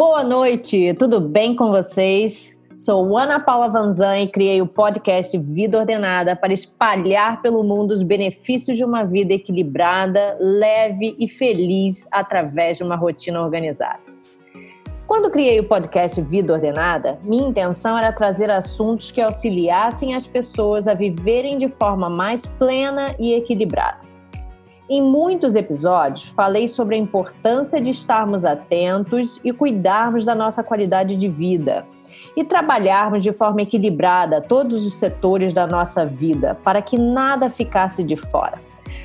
Boa noite, tudo bem com vocês? Sou Ana Paula Vanzan e criei o podcast Vida Ordenada para espalhar pelo mundo os benefícios de uma vida equilibrada, leve e feliz através de uma rotina organizada. Quando criei o podcast Vida Ordenada, minha intenção era trazer assuntos que auxiliassem as pessoas a viverem de forma mais plena e equilibrada. Em muitos episódios, falei sobre a importância de estarmos atentos e cuidarmos da nossa qualidade de vida e trabalharmos de forma equilibrada todos os setores da nossa vida para que nada ficasse de fora.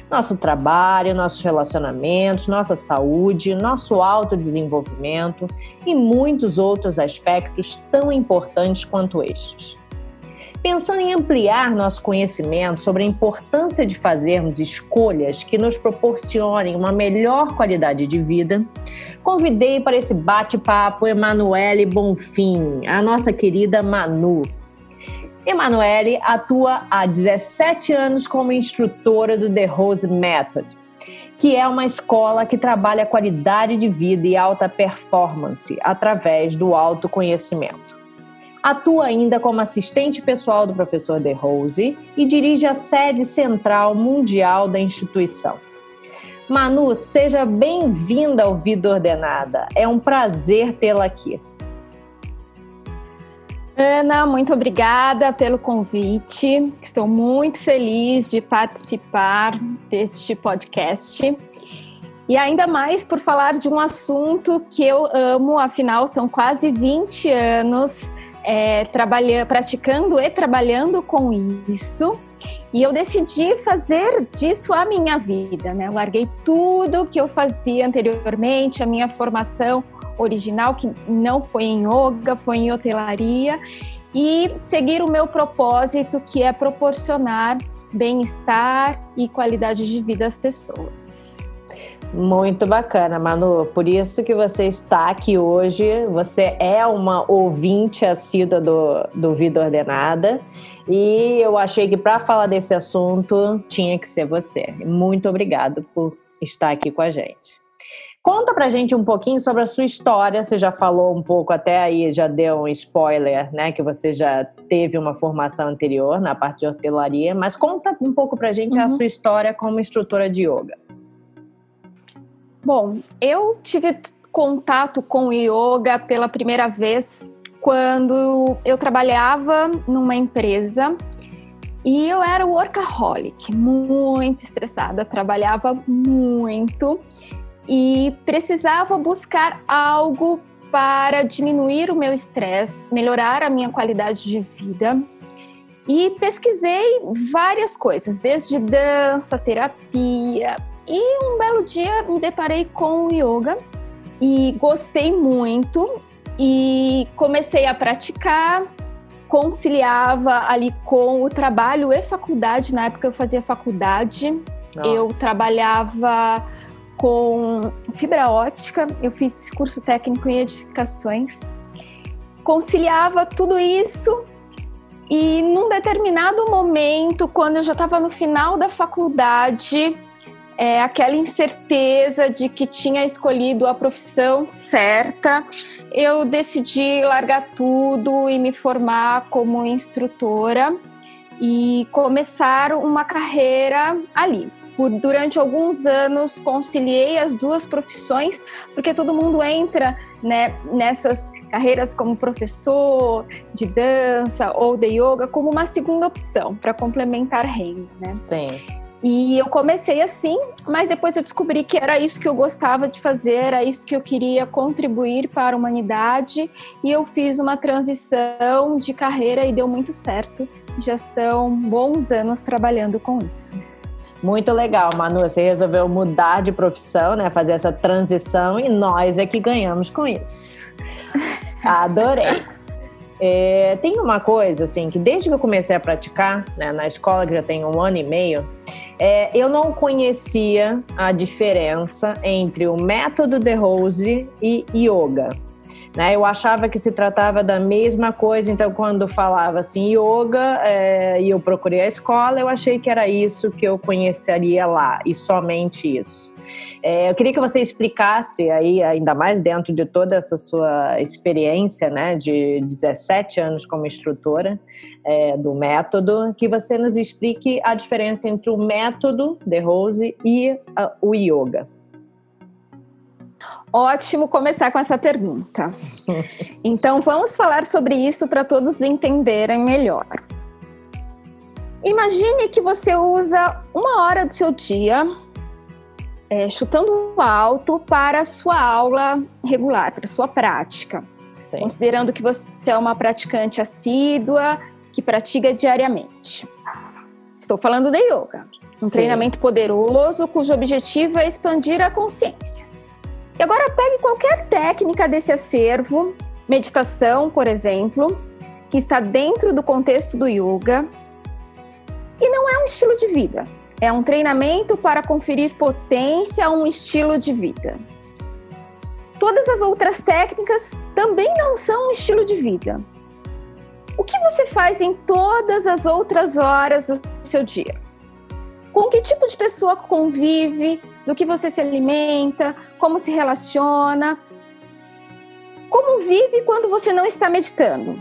Nosso trabalho, nossos relacionamentos, nossa saúde, nosso autodesenvolvimento e muitos outros aspectos tão importantes quanto estes. Pensando em ampliar nosso conhecimento sobre a importância de fazermos escolhas que nos proporcionem uma melhor qualidade de vida, convidei para esse bate-papo Emanuele Bonfim, a nossa querida Manu. Emanuele atua há 17 anos como instrutora do The Rose Method, que é uma escola que trabalha qualidade de vida e alta performance através do autoconhecimento. Atua ainda como assistente pessoal do professor De Rose e dirige a sede central mundial da instituição. Manu, seja bem-vinda ao Vida Ordenada. É um prazer tê-la aqui. Ana, muito obrigada pelo convite. Estou muito feliz de participar deste podcast. E ainda mais por falar de um assunto que eu amo, afinal, são quase 20 anos é, praticando e trabalhando com isso. E eu decidi fazer disso a minha vida, né? Eu larguei tudo que eu fazia anteriormente, a minha formação original, que não foi em yoga, foi em hotelaria, e seguir o meu propósito, que é proporcionar bem-estar e qualidade de vida às pessoas. Muito bacana, Manu. Por isso que você está aqui hoje. Você é uma ouvinte assídua do, do Vida Ordenada. E eu achei que para falar desse assunto tinha que ser você. Muito obrigado por estar aqui com a gente. Conta pra gente um pouquinho sobre a sua história. Você já falou um pouco até aí, já deu um spoiler, né? Que você já teve uma formação anterior na parte de hotelaria. Mas conta um pouco pra gente uhum. a sua história como instrutora de yoga. Bom, eu tive contato com yoga pela primeira vez quando eu trabalhava numa empresa e eu era workaholic, muito estressada, trabalhava muito e precisava buscar algo para diminuir o meu estresse, melhorar a minha qualidade de vida. E pesquisei várias coisas, desde dança, terapia, e um belo dia me deparei com o yoga e gostei muito e comecei a praticar, conciliava ali com o trabalho e faculdade. Na época eu fazia faculdade, Nossa. eu trabalhava com fibra ótica, eu fiz curso técnico em edificações. Conciliava tudo isso e num determinado momento, quando eu já estava no final da faculdade, é, aquela incerteza de que tinha escolhido a profissão certa, eu decidi largar tudo e me formar como instrutora e começar uma carreira ali. Por, durante alguns anos conciliei as duas profissões, porque todo mundo entra né, nessas carreiras como professor de dança ou de yoga como uma segunda opção para complementar renda, né? Sim. E eu comecei assim, mas depois eu descobri que era isso que eu gostava de fazer, era isso que eu queria contribuir para a humanidade, e eu fiz uma transição de carreira e deu muito certo. Já são bons anos trabalhando com isso. Muito legal, Manu. Você resolveu mudar de profissão, né? Fazer essa transição e nós é que ganhamos com isso. Adorei. É, tem uma coisa, assim, que desde que eu comecei a praticar, né, na escola, que já tem um ano e meio, é, eu não conhecia a diferença entre o método de Rose e yoga. Né? Eu achava que se tratava da mesma coisa, então quando falava assim yoga é, e eu procurei a escola, eu achei que era isso que eu conheceria lá e somente isso. É, eu queria que você explicasse aí, ainda mais dentro de toda essa sua experiência, né, de 17 anos como instrutora é, do método, que você nos explique a diferença entre o método de Rose e a, o yoga. Ótimo começar com essa pergunta. Então, vamos falar sobre isso para todos entenderem melhor. Imagine que você usa uma hora do seu dia é, chutando alto para a sua aula regular, para a sua prática. Sim. Considerando que você é uma praticante assídua, que pratica diariamente. Estou falando de yoga, um Sim. treinamento poderoso cujo objetivo é expandir a consciência. E agora pegue qualquer técnica desse acervo, meditação, por exemplo, que está dentro do contexto do yoga, e não é um estilo de vida, é um treinamento para conferir potência a um estilo de vida. Todas as outras técnicas também não são um estilo de vida. O que você faz em todas as outras horas do seu dia? Com que tipo de pessoa convive? Do que você se alimenta? Como se relaciona? Como vive quando você não está meditando?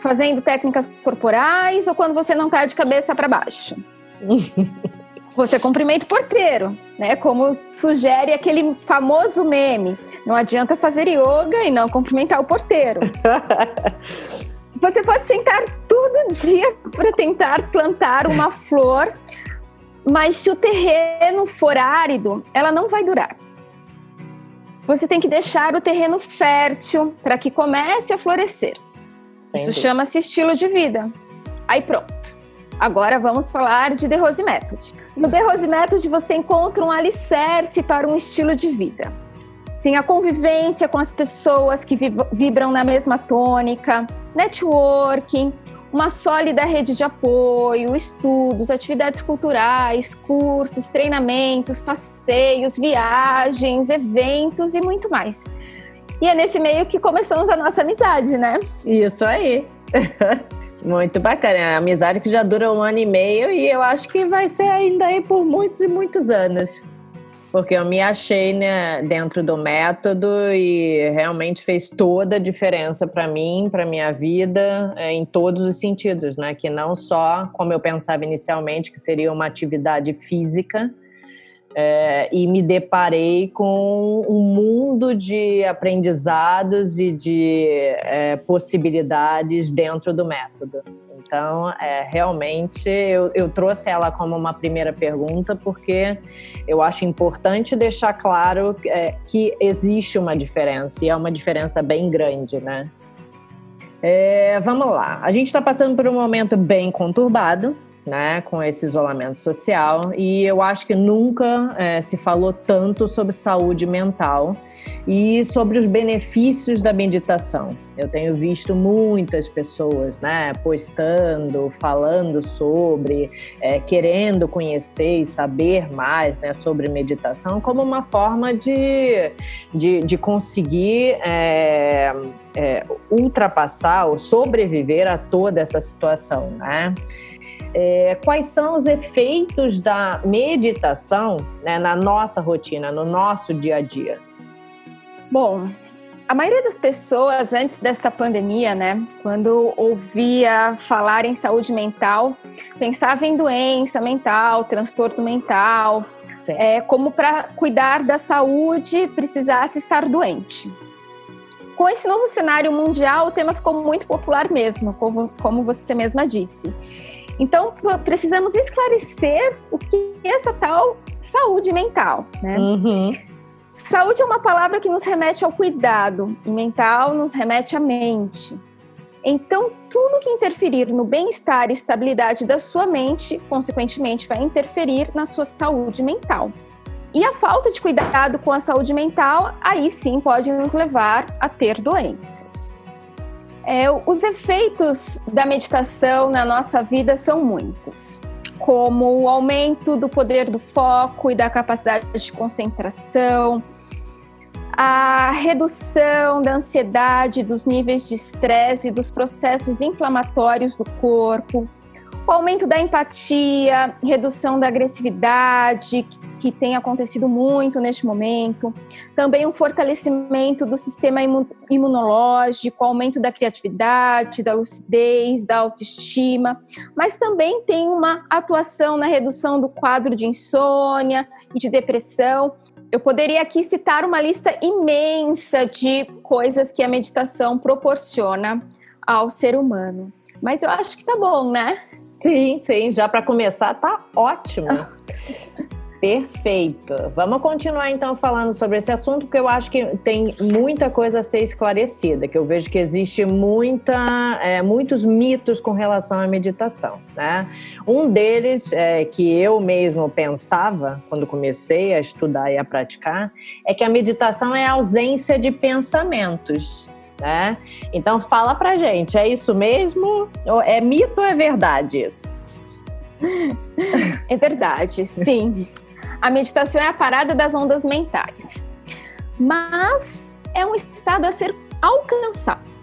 Fazendo técnicas corporais ou quando você não está de cabeça para baixo? Você cumprimenta o porteiro, né? Como sugere aquele famoso meme. Não adianta fazer yoga e não cumprimentar o porteiro. Você pode sentar todo dia para tentar plantar uma flor, mas se o terreno for árido, ela não vai durar. Você tem que deixar o terreno fértil para que comece a florescer. Sem Isso chama-se estilo de vida. Aí pronto. Agora vamos falar de The Rose Method. No The Rose Method você encontra um alicerce para um estilo de vida. Tem a convivência com as pessoas que vibram na mesma tônica, networking, uma sólida rede de apoio, estudos, atividades culturais, cursos, treinamentos, passeios, viagens, eventos e muito mais. E é nesse meio que começamos a nossa amizade, né? Isso aí. Muito bacana. É uma amizade que já dura um ano e meio e eu acho que vai ser ainda aí por muitos e muitos anos. Porque eu me achei né, dentro do método e realmente fez toda a diferença para mim, para minha vida, é, em todos os sentidos, né? Que não só como eu pensava inicialmente, que seria uma atividade física, é, e me deparei com um mundo de aprendizados e de é, possibilidades dentro do método. Então, é, realmente, eu, eu, trouxe ela como uma primeira pergunta, porque eu acho importante deixar claro é, que existe uma diferença, e é uma diferença bem grande, né? É, vamos lá, a gente está passando por um momento bem conturbado, né, com esse isolamento social. E eu acho que nunca é, se falou tanto sobre saúde mental e sobre os benefícios da meditação. Eu tenho visto muitas pessoas, né, postando, falando sobre, é, querendo conhecer e saber mais, né, sobre meditação como uma forma de, de, de conseguir é, é, ultrapassar ou sobreviver a toda essa situação, né? é, quais são os efeitos da meditação né, na nossa rotina, no nosso dia a dia? Bom, a maioria das pessoas antes dessa pandemia, né, quando ouvia falar em saúde mental, pensava em doença mental, transtorno mental, é, como para cuidar da saúde precisasse estar doente. Com esse novo cenário mundial, o tema ficou muito popular mesmo, como, como você mesma disse. Então, precisamos esclarecer o que é essa tal saúde mental, né? Uhum. Saúde é uma palavra que nos remete ao cuidado, e mental nos remete à mente. Então, tudo que interferir no bem-estar e estabilidade da sua mente, consequentemente, vai interferir na sua saúde mental. E a falta de cuidado com a saúde mental, aí sim pode nos levar a ter doenças. É, os efeitos da meditação na nossa vida são muitos, como o aumento do poder do foco e da capacidade de concentração, a redução da ansiedade, dos níveis de estresse, dos processos inflamatórios do corpo, o aumento da empatia, redução da agressividade, que tem acontecido muito neste momento, também um fortalecimento do sistema imunológico, aumento da criatividade, da lucidez, da autoestima, mas também tem uma atuação na redução do quadro de insônia e de depressão. Eu poderia aqui citar uma lista imensa de coisas que a meditação proporciona ao ser humano. Mas eu acho que tá bom, né? Sim, sim, já para começar tá ótimo. Perfeito. Vamos continuar então falando sobre esse assunto, porque eu acho que tem muita coisa a ser esclarecida, que eu vejo que existe muita, é, muitos mitos com relação à meditação. Né? Um deles, é, que eu mesmo pensava quando comecei a estudar e a praticar, é que a meditação é a ausência de pensamentos. Né? Então fala pra gente, é isso mesmo? É mito ou é verdade isso? É verdade, sim. A meditação é a parada das ondas mentais. Mas é um estado a ser alcançado.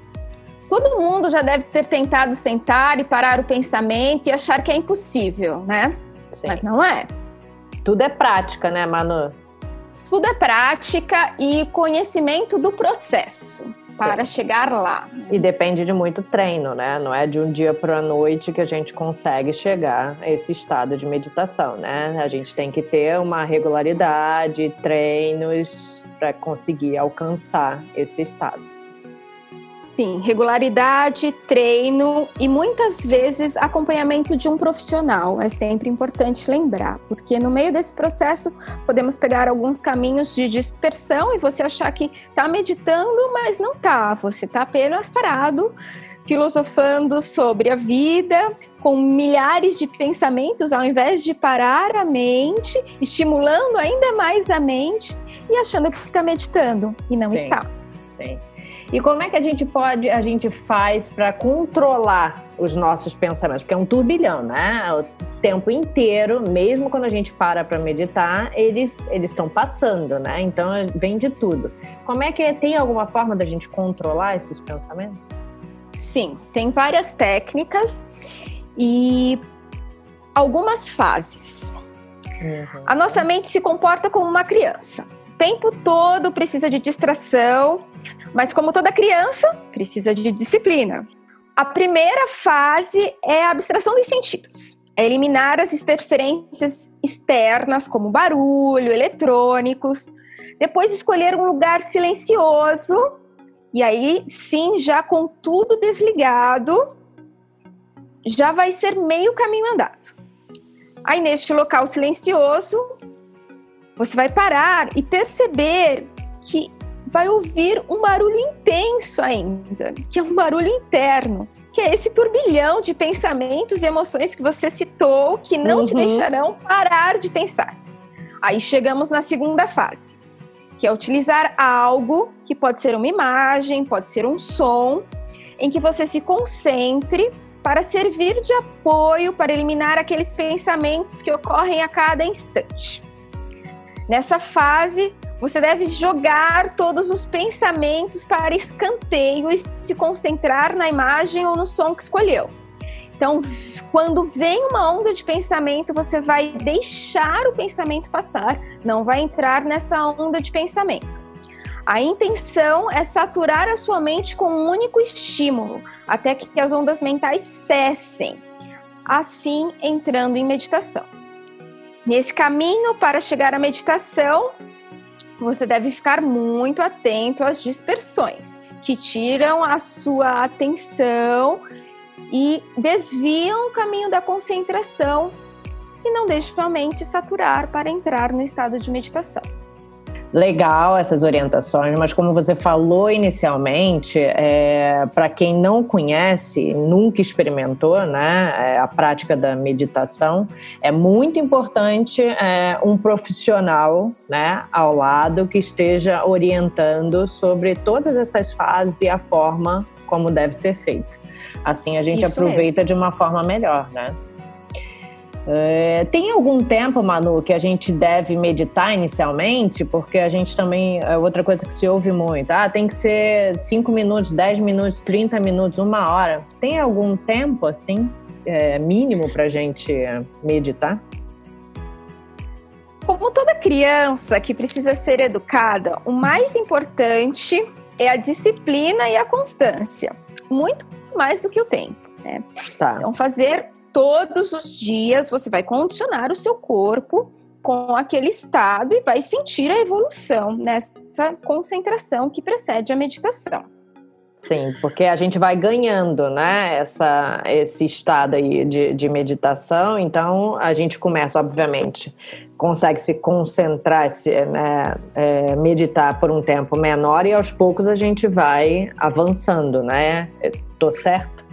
Todo mundo já deve ter tentado sentar e parar o pensamento e achar que é impossível, né? Sim. Mas não é. Tudo é prática, né, Manu? Tudo é prática e conhecimento do processo Sim. para chegar lá. E depende de muito treino, né? Não é de um dia para a noite que a gente consegue chegar a esse estado de meditação, né? A gente tem que ter uma regularidade, treinos para conseguir alcançar esse estado. Sim, regularidade, treino e muitas vezes acompanhamento de um profissional. É sempre importante lembrar, porque no meio desse processo podemos pegar alguns caminhos de dispersão e você achar que está meditando, mas não está. Você está apenas parado, filosofando sobre a vida, com milhares de pensamentos, ao invés de parar a mente, estimulando ainda mais a mente e achando que está meditando e não sim, está. Sim. E como é que a gente pode, a gente faz para controlar os nossos pensamentos? Porque é um turbilhão, né? O tempo inteiro, mesmo quando a gente para para meditar, eles eles estão passando, né? Então vem de tudo. Como é que tem alguma forma da gente controlar esses pensamentos? Sim, tem várias técnicas e algumas fases. Uhum. A nossa mente se comporta como uma criança. O tempo todo precisa de distração mas, como toda criança, precisa de disciplina. A primeira fase é a abstração dos sentidos. É eliminar as interferências externas, como barulho, eletrônicos. Depois, escolher um lugar silencioso. E aí, sim, já com tudo desligado, já vai ser meio caminho andado. Aí, neste local silencioso, você vai parar e perceber que vai ouvir um barulho intenso ainda, que é um barulho interno, que é esse turbilhão de pensamentos e emoções que você citou, que não uhum. te deixarão parar de pensar. Aí chegamos na segunda fase, que é utilizar algo que pode ser uma imagem, pode ser um som, em que você se concentre para servir de apoio para eliminar aqueles pensamentos que ocorrem a cada instante. Nessa fase, você deve jogar todos os pensamentos para escanteio e se concentrar na imagem ou no som que escolheu. Então, quando vem uma onda de pensamento, você vai deixar o pensamento passar, não vai entrar nessa onda de pensamento. A intenção é saturar a sua mente com um único estímulo, até que as ondas mentais cessem, assim entrando em meditação. Nesse caminho para chegar à meditação, você deve ficar muito atento às dispersões que tiram a sua atenção e desviam o caminho da concentração. E não deixam a mente saturar para entrar no estado de meditação legal essas orientações, mas como você falou inicialmente, é, para quem não conhece, nunca experimentou né, é, a prática da meditação, é muito importante é, um profissional né, ao lado que esteja orientando sobre todas essas fases e a forma como deve ser feito. Assim a gente Isso aproveita mesmo. de uma forma melhor, né? É, tem algum tempo, Manu, que a gente deve meditar inicialmente? Porque a gente também. É outra coisa que se ouve muito. Ah, tem que ser 5 minutos, 10 minutos, 30 minutos, uma hora. Tem algum tempo, assim, é, mínimo para a gente meditar? Como toda criança que precisa ser educada, o mais importante é a disciplina e a constância. Muito mais do que o tempo. Né? Tá. Então, fazer todos os dias você vai condicionar o seu corpo com aquele estado e vai sentir a evolução nessa concentração que precede a meditação. Sim, porque a gente vai ganhando, né, essa, esse estado aí de, de meditação, então a gente começa, obviamente, consegue se concentrar, se, né, é, meditar por um tempo menor e aos poucos a gente vai avançando, né? Tô certa?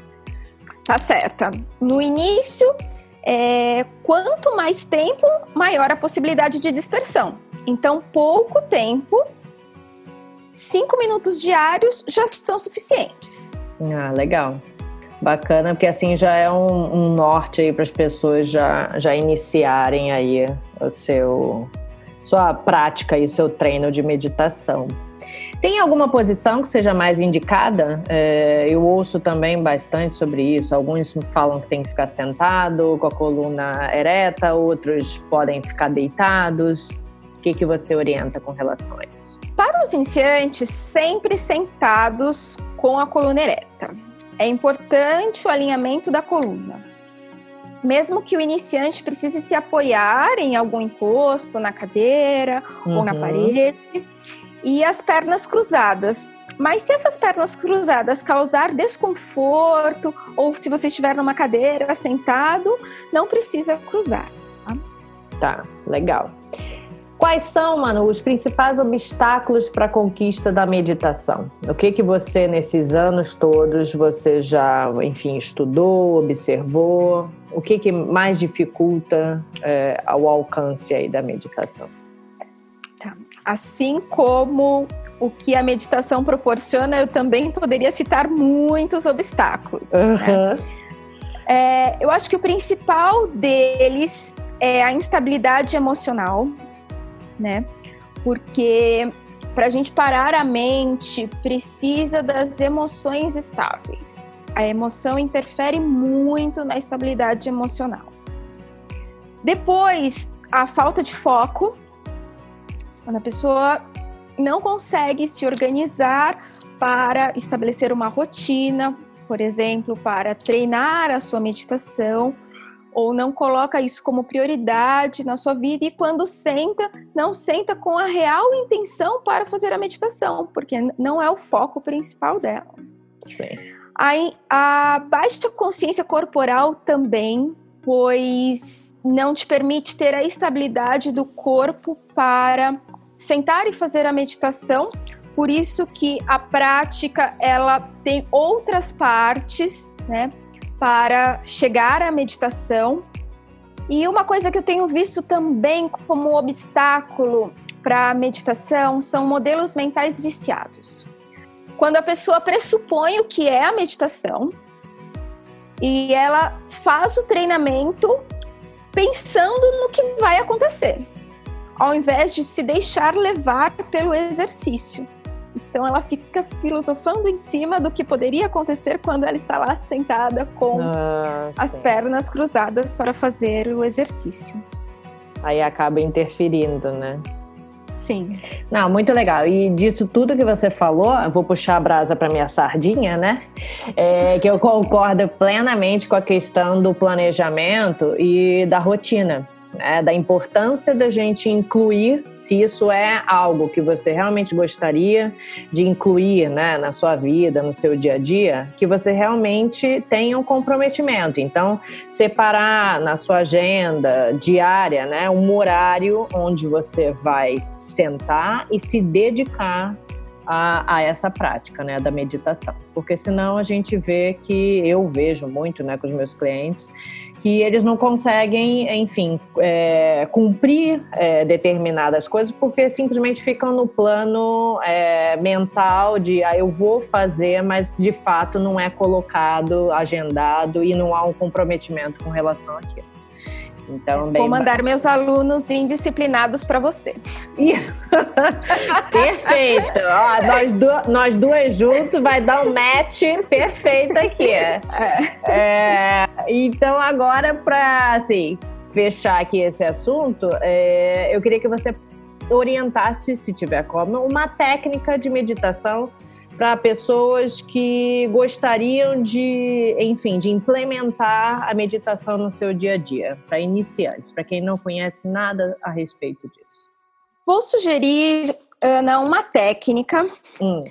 Tá certa. No início, é, quanto mais tempo, maior a possibilidade de dispersão. Então, pouco tempo, cinco minutos diários já são suficientes. Ah, legal. Bacana, porque assim já é um, um norte aí para as pessoas já, já iniciarem aí o seu sua prática e seu treino de meditação. Tem alguma posição que seja mais indicada? É, eu ouço também bastante sobre isso. Alguns falam que tem que ficar sentado, com a coluna ereta, outros podem ficar deitados. O que, que você orienta com relação a isso? Para os iniciantes, sempre sentados com a coluna ereta. É importante o alinhamento da coluna. Mesmo que o iniciante precise se apoiar em algum encosto, na cadeira uhum. ou na uhum. parede, e as pernas cruzadas. Mas se essas pernas cruzadas causar desconforto, ou se você estiver numa cadeira sentado, não precisa cruzar. Tá, tá legal. Quais são, Manu, os principais obstáculos para a conquista da meditação? O que que você nesses anos todos você já, enfim, estudou, observou? O que que mais dificulta é, alcance aí da meditação? Assim como o que a meditação proporciona, eu também poderia citar muitos obstáculos. Uhum. Né? É, eu acho que o principal deles é a instabilidade emocional, né? Porque para a gente parar a mente, precisa das emoções estáveis. A emoção interfere muito na estabilidade emocional. Depois, a falta de foco, quando a pessoa não consegue se organizar para estabelecer uma rotina, por exemplo, para treinar a sua meditação, ou não coloca isso como prioridade na sua vida e quando senta, não senta com a real intenção para fazer a meditação, porque não é o foco principal dela. Sim. Aí, a baixa consciência corporal também, pois não te permite ter a estabilidade do corpo para sentar e fazer a meditação. Por isso que a prática ela tem outras partes, né, para chegar à meditação. E uma coisa que eu tenho visto também como obstáculo para a meditação são modelos mentais viciados. Quando a pessoa pressupõe o que é a meditação e ela faz o treinamento pensando no que vai acontecer ao invés de se deixar levar pelo exercício. Então ela fica filosofando em cima do que poderia acontecer quando ela está lá sentada com ah, as pernas cruzadas para fazer o exercício. Aí acaba interferindo, né? Sim. Não, muito legal. E disso tudo que você falou, vou puxar a brasa para minha sardinha, né? É, que eu concordo plenamente com a questão do planejamento e da rotina né, da importância da gente incluir, se isso é algo que você realmente gostaria de incluir né, na sua vida, no seu dia a dia, que você realmente tenha um comprometimento. Então, separar na sua agenda diária né, um horário onde você vai sentar e se dedicar a, a, essa prática, né, da meditação. Porque senão a gente vê que eu vejo muito, né, com os meus clientes, que eles não conseguem, enfim, é, cumprir é, determinadas coisas porque simplesmente ficam no plano é, mental de ah, eu vou fazer, mas de fato não é colocado, agendado e não há um comprometimento com relação àquilo. Então, Vou mandar meus alunos indisciplinados para você. perfeito. Ó, nós, du nós duas juntos vai dar um match perfeito aqui. É. É, então, agora, para assim, fechar aqui esse assunto, é, eu queria que você orientasse, se tiver como, uma técnica de meditação para pessoas que gostariam de, enfim, de implementar a meditação no seu dia a dia, para iniciantes, para quem não conhece nada a respeito disso. Vou sugerir, Ana, uma técnica hum.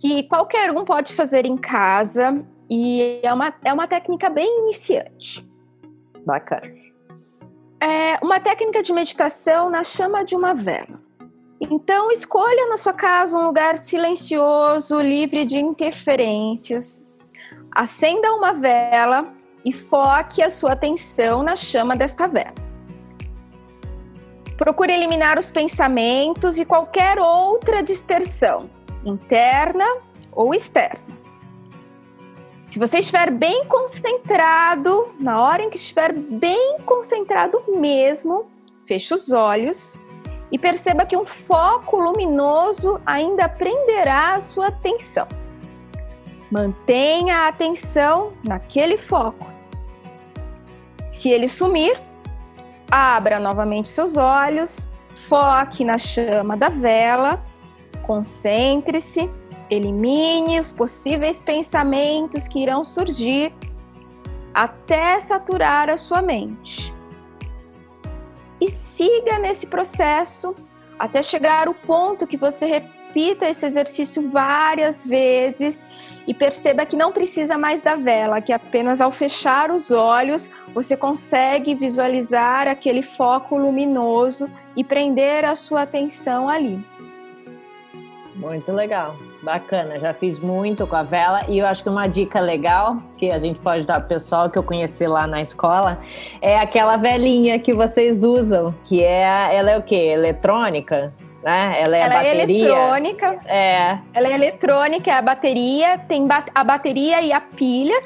que qualquer um pode fazer em casa e é uma, é uma técnica bem iniciante. Bacana. É uma técnica de meditação na chama de uma vela. Então, escolha na sua casa um lugar silencioso, livre de interferências. Acenda uma vela e foque a sua atenção na chama desta vela. Procure eliminar os pensamentos e qualquer outra dispersão, interna ou externa. Se você estiver bem concentrado, na hora em que estiver bem concentrado mesmo, feche os olhos e perceba que um foco luminoso ainda prenderá a sua atenção. Mantenha a atenção naquele foco. Se ele sumir, abra novamente seus olhos, foque na chama da vela, concentre-se, elimine os possíveis pensamentos que irão surgir até saturar a sua mente siga nesse processo até chegar ao ponto que você repita esse exercício várias vezes e perceba que não precisa mais da vela, que apenas ao fechar os olhos você consegue visualizar aquele foco luminoso e prender a sua atenção ali. Muito legal. Bacana, já fiz muito com a vela e eu acho que uma dica legal que a gente pode dar pro pessoal que eu conheci lá na escola é aquela velinha que vocês usam, que é ela é o quê? Eletrônica? Né? Ela é ela bateria. É eletrônica. É. Ela é eletrônica, é a bateria, tem a bateria e a pilha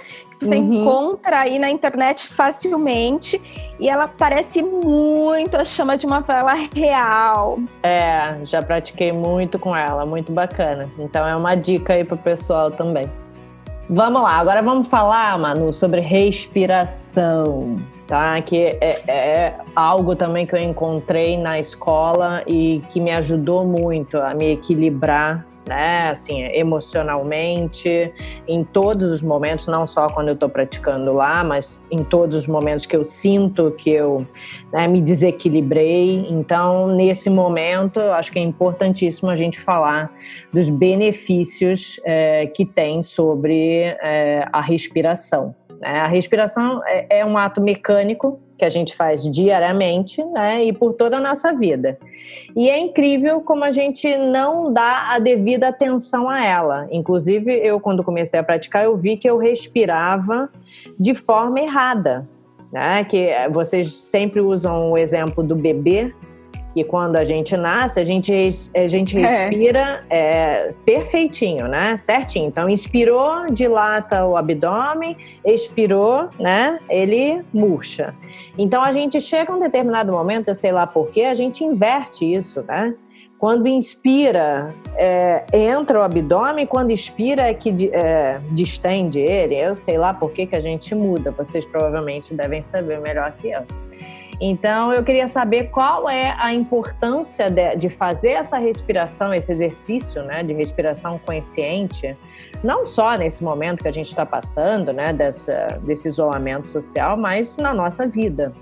você uhum. encontra aí na internet facilmente e ela parece muito a chama de uma vela real. É, já pratiquei muito com ela, muito bacana. Então é uma dica aí pro pessoal também. Vamos lá, agora vamos falar, Manu, sobre respiração, tá? Que é, é, algo também que eu encontrei na escola e que me ajudou muito a me equilibrar né? Assim, emocionalmente, em todos os momentos, não só quando eu estou praticando lá, mas em todos os momentos que eu sinto que eu né, me desequilibrei. Então, nesse momento, eu acho que é importantíssimo a gente falar dos benefícios é, que tem sobre é, a respiração. Né? A respiração é, é um ato mecânico que a gente faz diariamente, né, e por toda a nossa vida. E é incrível como a gente não dá a devida atenção a ela. Inclusive, eu quando comecei a praticar, eu vi que eu respirava de forma errada, né? Que vocês sempre usam o exemplo do bebê, e quando a gente nasce, a gente, a gente é. respira é. É, perfeitinho, né? Certinho. Então, inspirou, dilata o abdômen, expirou, né? Ele murcha. Então, a gente chega a um determinado momento, eu sei lá porquê, a gente inverte isso, né? Quando inspira, é, entra o abdômen, quando expira é que é, distende ele. Eu sei lá por que, que a gente muda, vocês provavelmente devem saber melhor que eu. Então, eu queria saber qual é a importância de, de fazer essa respiração, esse exercício né, de respiração consciente, não só nesse momento que a gente está passando, né, dessa, desse isolamento social, mas na nossa vida.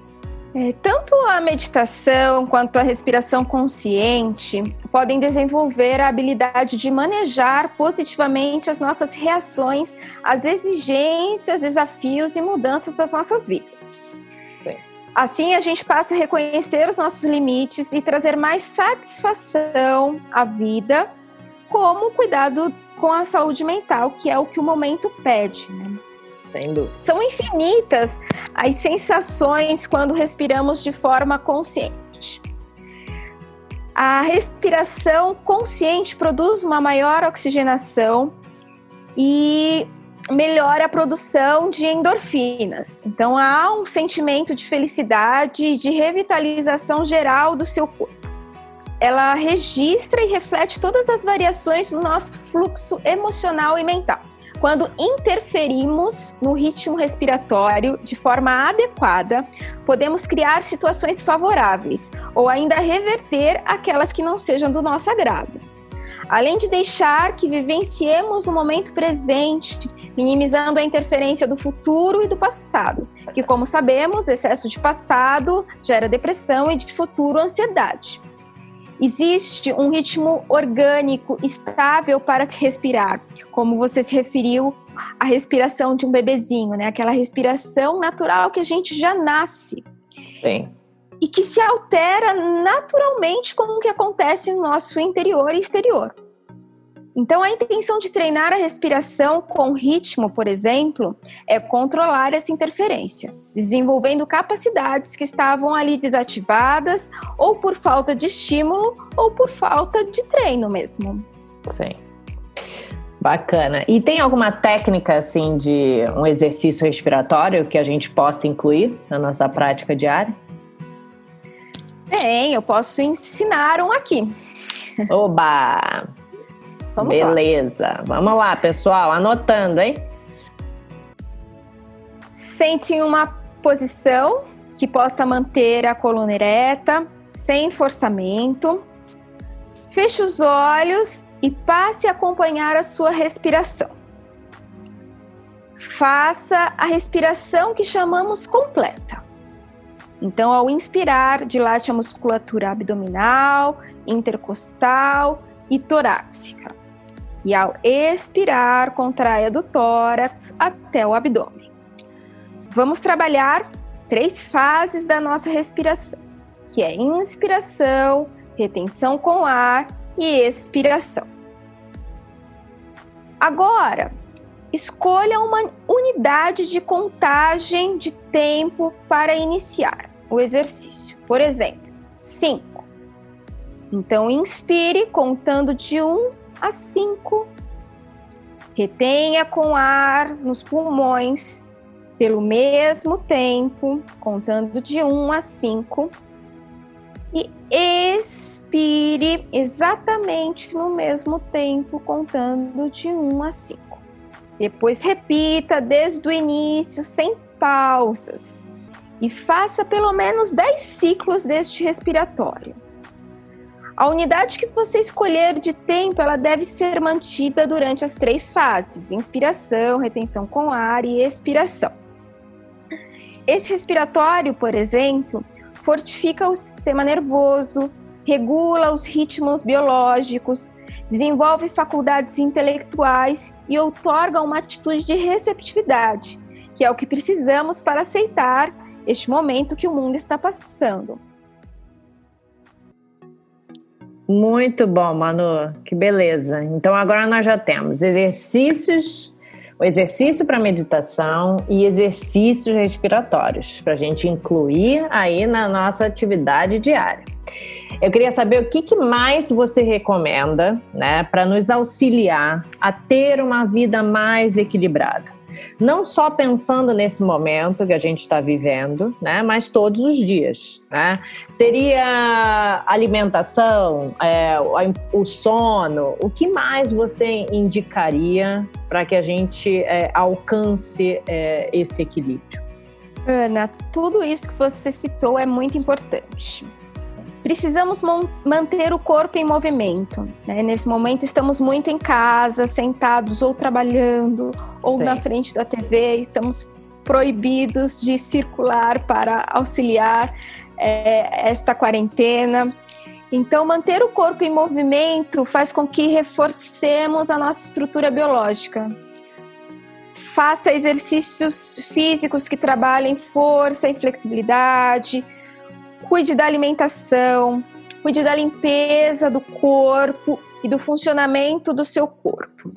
É, tanto a meditação quanto a respiração consciente podem desenvolver a habilidade de manejar positivamente as nossas reações às exigências, desafios e mudanças das nossas vidas. Assim, a gente passa a reconhecer os nossos limites e trazer mais satisfação à vida, como cuidado com a saúde mental, que é o que o momento pede. Né? Sem dúvida. São infinitas as sensações quando respiramos de forma consciente. A respiração consciente produz uma maior oxigenação e melhora a produção de endorfinas. Então há um sentimento de felicidade, de revitalização geral do seu corpo. Ela registra e reflete todas as variações do nosso fluxo emocional e mental. Quando interferimos no ritmo respiratório de forma adequada, podemos criar situações favoráveis ou ainda reverter aquelas que não sejam do nosso agrado. Além de deixar que vivenciemos o momento presente, minimizando a interferência do futuro e do passado, que, como sabemos, excesso de passado gera depressão e de futuro ansiedade. Existe um ritmo orgânico estável para se respirar, como você se referiu à respiração de um bebezinho, né? Aquela respiração natural que a gente já nasce. Sim. E que se altera naturalmente com o que acontece no nosso interior e exterior. Então, a intenção de treinar a respiração com ritmo, por exemplo, é controlar essa interferência, desenvolvendo capacidades que estavam ali desativadas, ou por falta de estímulo, ou por falta de treino mesmo. Sim. Bacana. E tem alguma técnica, assim, de um exercício respiratório que a gente possa incluir na nossa prática diária? Tem, eu posso ensinar um aqui. Oba! Vamos Beleza. Lá. Vamos lá, pessoal. Anotando, hein? Sente em uma posição que possa manter a coluna ereta, sem forçamento. Feche os olhos e passe a acompanhar a sua respiração. Faça a respiração que chamamos completa. Então, ao inspirar, dilate a musculatura abdominal, intercostal e torácica. E ao expirar, contraia do tórax até o abdômen. Vamos trabalhar três fases da nossa respiração, que é inspiração, retenção com ar e expiração. Agora, escolha uma unidade de contagem de tempo para iniciar o exercício. Por exemplo, 5. Então, inspire contando de 1 um a 5. Retenha com ar nos pulmões pelo mesmo tempo, contando de 1 um a 5. E expire exatamente no mesmo tempo, contando de 1 um a 5. Depois repita desde o início, sem pausas. E faça pelo menos 10 ciclos deste respiratório. A unidade que você escolher de tempo, ela deve ser mantida durante as três fases: inspiração, retenção com ar e expiração. Esse respiratório, por exemplo, fortifica o sistema nervoso, regula os ritmos biológicos, desenvolve faculdades intelectuais e outorga uma atitude de receptividade, que é o que precisamos para aceitar este momento que o mundo está passando. Muito bom, Manu. Que beleza. Então agora nós já temos exercícios, o exercício para meditação e exercícios respiratórios para a gente incluir aí na nossa atividade diária. Eu queria saber o que, que mais você recomenda, né, para nos auxiliar a ter uma vida mais equilibrada não só pensando nesse momento que a gente está vivendo, né, mas todos os dias. Né? Seria alimentação, é, o sono, o que mais você indicaria para que a gente é, alcance é, esse equilíbrio? Ana, tudo isso que você citou é muito importante. Precisamos manter o corpo em movimento. Né? Nesse momento, estamos muito em casa, sentados ou trabalhando, ou Sim. na frente da TV, estamos proibidos de circular para auxiliar é, esta quarentena. Então, manter o corpo em movimento faz com que reforcemos a nossa estrutura biológica. Faça exercícios físicos que trabalhem força e flexibilidade Cuide da alimentação, cuide da limpeza do corpo e do funcionamento do seu corpo.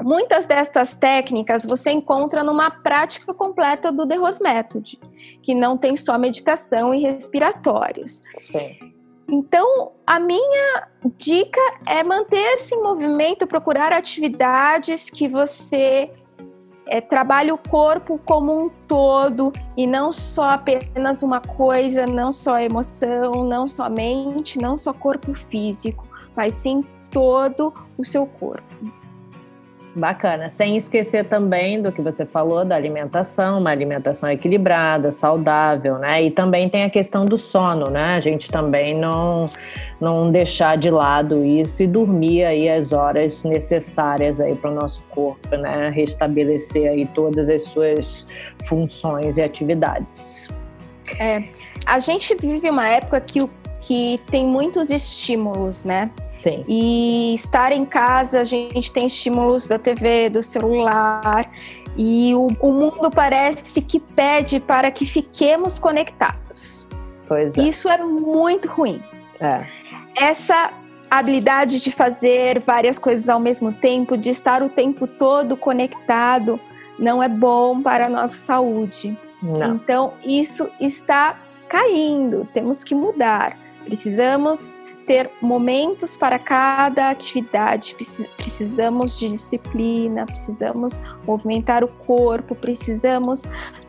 Muitas destas técnicas você encontra numa prática completa do The Rose Method, que não tem só meditação e respiratórios. Sim. Então, a minha dica é manter-se em movimento, procurar atividades que você é, trabalha o corpo como um todo e não só apenas uma coisa, não só emoção, não só mente, não só corpo físico, mas sim todo o seu corpo. Bacana. Sem esquecer também do que você falou da alimentação, uma alimentação equilibrada, saudável, né? E também tem a questão do sono, né? A gente também não, não deixar de lado isso e dormir aí as horas necessárias aí para o nosso corpo, né? Restabelecer aí todas as suas funções e atividades. É, a gente vive uma época que o que tem muitos estímulos, né? Sim. E estar em casa, a gente tem estímulos da TV, do celular, e o, o mundo parece que pede para que fiquemos conectados. Pois é. Isso é muito ruim. É. Essa habilidade de fazer várias coisas ao mesmo tempo, de estar o tempo todo conectado, não é bom para a nossa saúde. Não. Então, isso está caindo, temos que mudar. Precisamos ter momentos para cada atividade, precisamos de disciplina, precisamos movimentar o corpo, precisamos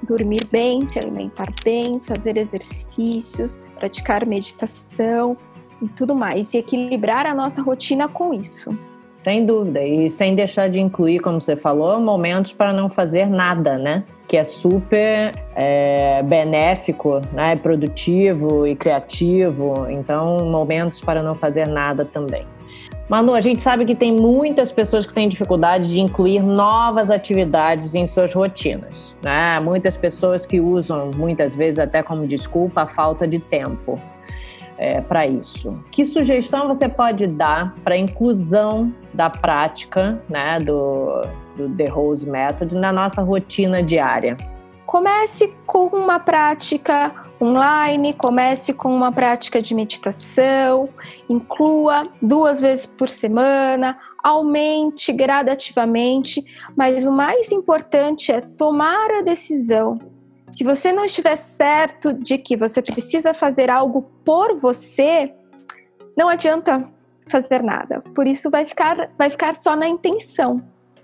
dormir bem, se alimentar bem, fazer exercícios, praticar meditação e tudo mais, e equilibrar a nossa rotina com isso. Sem dúvida, e sem deixar de incluir, como você falou, momentos para não fazer nada, né? Que é super é, benéfico, né? produtivo e criativo. Então, momentos para não fazer nada também. Manu, a gente sabe que tem muitas pessoas que têm dificuldade de incluir novas atividades em suas rotinas. Né? Muitas pessoas que usam, muitas vezes até como desculpa, a falta de tempo é, para isso. Que sugestão você pode dar para inclusão da prática né, do, do The Rose Method na nossa rotina diária? Comece com uma prática online, comece com uma prática de meditação, inclua duas vezes por semana, aumente gradativamente, mas o mais importante é tomar a decisão se você não estiver certo de que você precisa fazer algo por você, não adianta fazer nada. Por isso vai ficar, vai ficar só na intenção.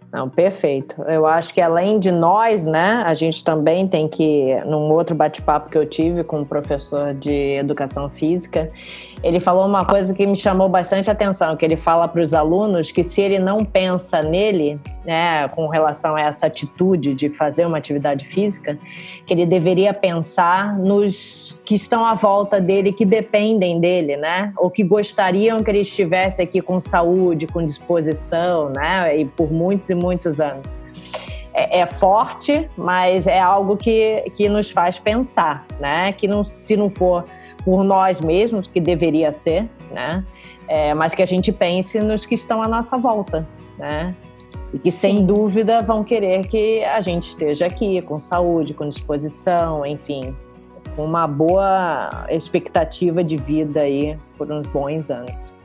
Não, perfeito. Eu acho que além de nós, né, a gente também tem que, num outro bate-papo que eu tive com um professor de educação física, ele falou uma coisa que me chamou bastante atenção, que ele fala para os alunos que se ele não pensa nele, né, com relação a essa atitude de fazer uma atividade física, que ele deveria pensar nos que estão à volta dele, que dependem dele, né, ou que gostariam que ele estivesse aqui com saúde, com disposição, né, e por muitos e muitos anos. É, é forte, mas é algo que, que nos faz pensar, né, que não, se não for por nós mesmos, que deveria ser, né? É, mas que a gente pense nos que estão à nossa volta, né? E que sem Sim. dúvida vão querer que a gente esteja aqui com saúde, com disposição, enfim, com uma boa expectativa de vida aí por uns bons anos.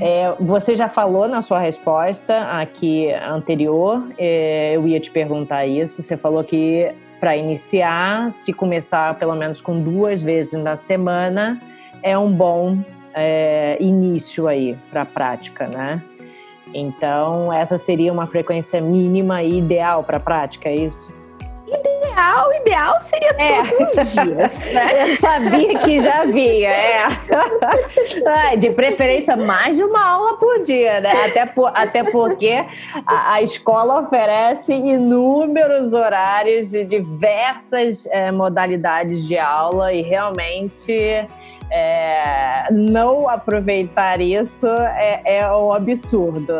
É, você já falou na sua resposta aqui anterior, é, eu ia te perguntar isso. Você falou que para iniciar, se começar pelo menos com duas vezes na semana, é um bom é, início aí para a prática, né? Então, essa seria uma frequência mínima e ideal para a prática, é isso? Ideal, ideal seria é. todos os dias, né? Eu sabia que já havia, é. de preferência, mais de uma aula por dia, né? Até, por, até porque a, a escola oferece inúmeros horários de diversas é, modalidades de aula e realmente é, não aproveitar isso é, é um absurdo.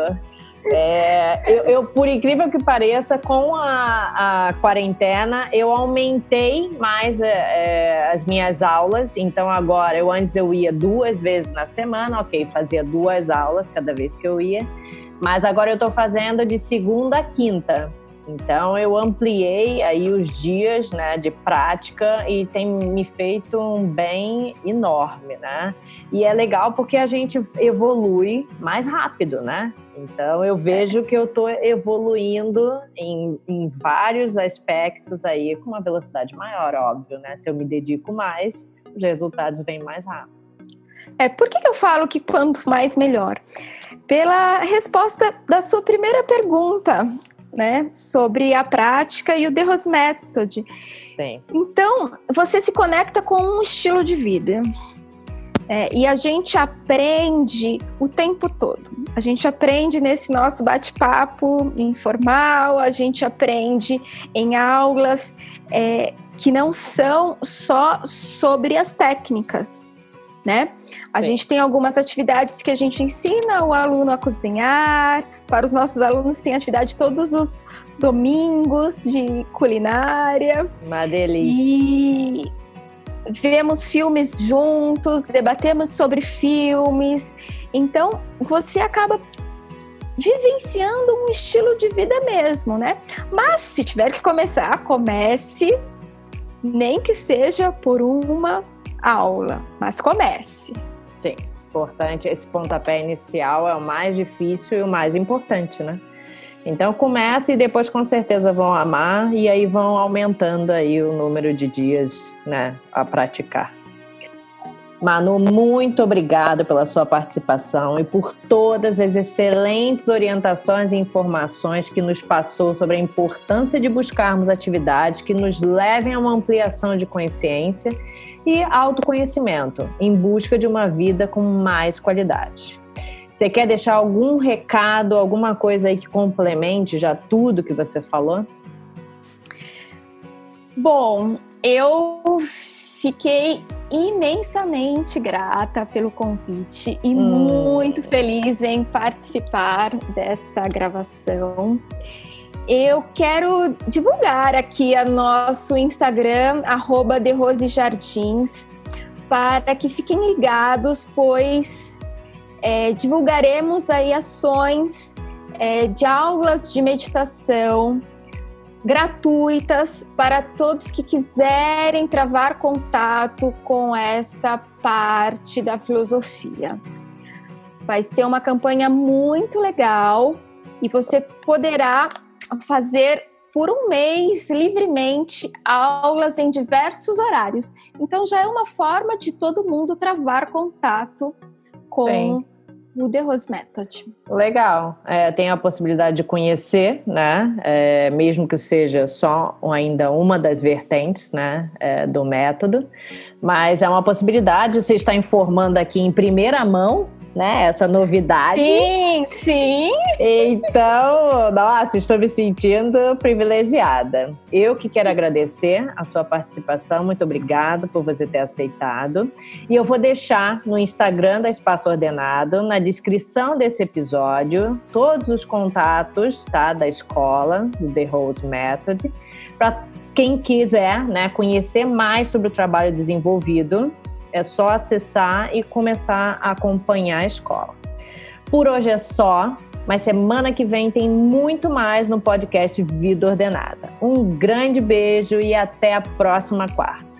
É, eu, eu, por incrível que pareça, com a, a quarentena, eu aumentei mais é, é, as minhas aulas. Então, agora, eu antes eu ia duas vezes na semana, ok, fazia duas aulas cada vez que eu ia. Mas agora eu estou fazendo de segunda a quinta. Então eu ampliei aí os dias né, de prática e tem me feito um bem enorme, né? E é legal porque a gente evolui mais rápido, né? Então eu vejo que eu estou evoluindo em, em vários aspectos aí com uma velocidade maior, óbvio, né? Se eu me dedico mais, os resultados vêm mais rápido. É, por que, que eu falo que quanto mais melhor? Pela resposta da sua primeira pergunta, né, sobre a prática e o The Rose Method. Sim. Então, você se conecta com um estilo de vida. É, e a gente aprende o tempo todo. A gente aprende nesse nosso bate-papo informal, a gente aprende em aulas é, que não são só sobre as técnicas, né? A Sim. gente tem algumas atividades que a gente ensina o aluno a cozinhar. Para os nossos alunos tem atividade todos os domingos de culinária. Uma delícia. E vemos filmes juntos, debatemos sobre filmes. Então, você acaba vivenciando um estilo de vida mesmo, né? Mas se tiver que começar, comece, nem que seja por uma aula, mas comece. Sim, importante. Esse pontapé inicial é o mais difícil e o mais importante, né? Então começa e depois com certeza vão amar e aí vão aumentando aí o número de dias, né, a praticar. Manu, muito obrigada pela sua participação e por todas as excelentes orientações e informações que nos passou sobre a importância de buscarmos atividades que nos levem a uma ampliação de consciência e autoconhecimento em busca de uma vida com mais qualidade. Você quer deixar algum recado, alguma coisa aí que complemente já tudo que você falou? Bom, eu fiquei imensamente grata pelo convite e hum. muito feliz em participar desta gravação. Eu quero divulgar aqui a nosso Instagram, arroba Jardins, para que fiquem ligados, pois é, divulgaremos aí ações é, de aulas de meditação gratuitas para todos que quiserem travar contato com esta parte da filosofia. Vai ser uma campanha muito legal e você poderá fazer por um mês livremente aulas em diversos horários. Então já é uma forma de todo mundo travar contato com Sim o The Rose Method. Legal. É, tem a possibilidade de conhecer, né? É, mesmo que seja só ainda uma das vertentes, né? É, do método. Mas é uma possibilidade. Você está informando aqui em primeira mão né? Essa novidade. Sim, sim. Então, nossa, estou me sentindo privilegiada. Eu que quero agradecer a sua participação, muito obrigado por você ter aceitado. E eu vou deixar no Instagram da Espaço Ordenado, na descrição desse episódio, todos os contatos, tá, da escola, do The Rose Method, para quem quiser, né, conhecer mais sobre o trabalho desenvolvido é só acessar e começar a acompanhar a escola. Por hoje é só, mas semana que vem tem muito mais no podcast Vida Ordenada. Um grande beijo e até a próxima quarta.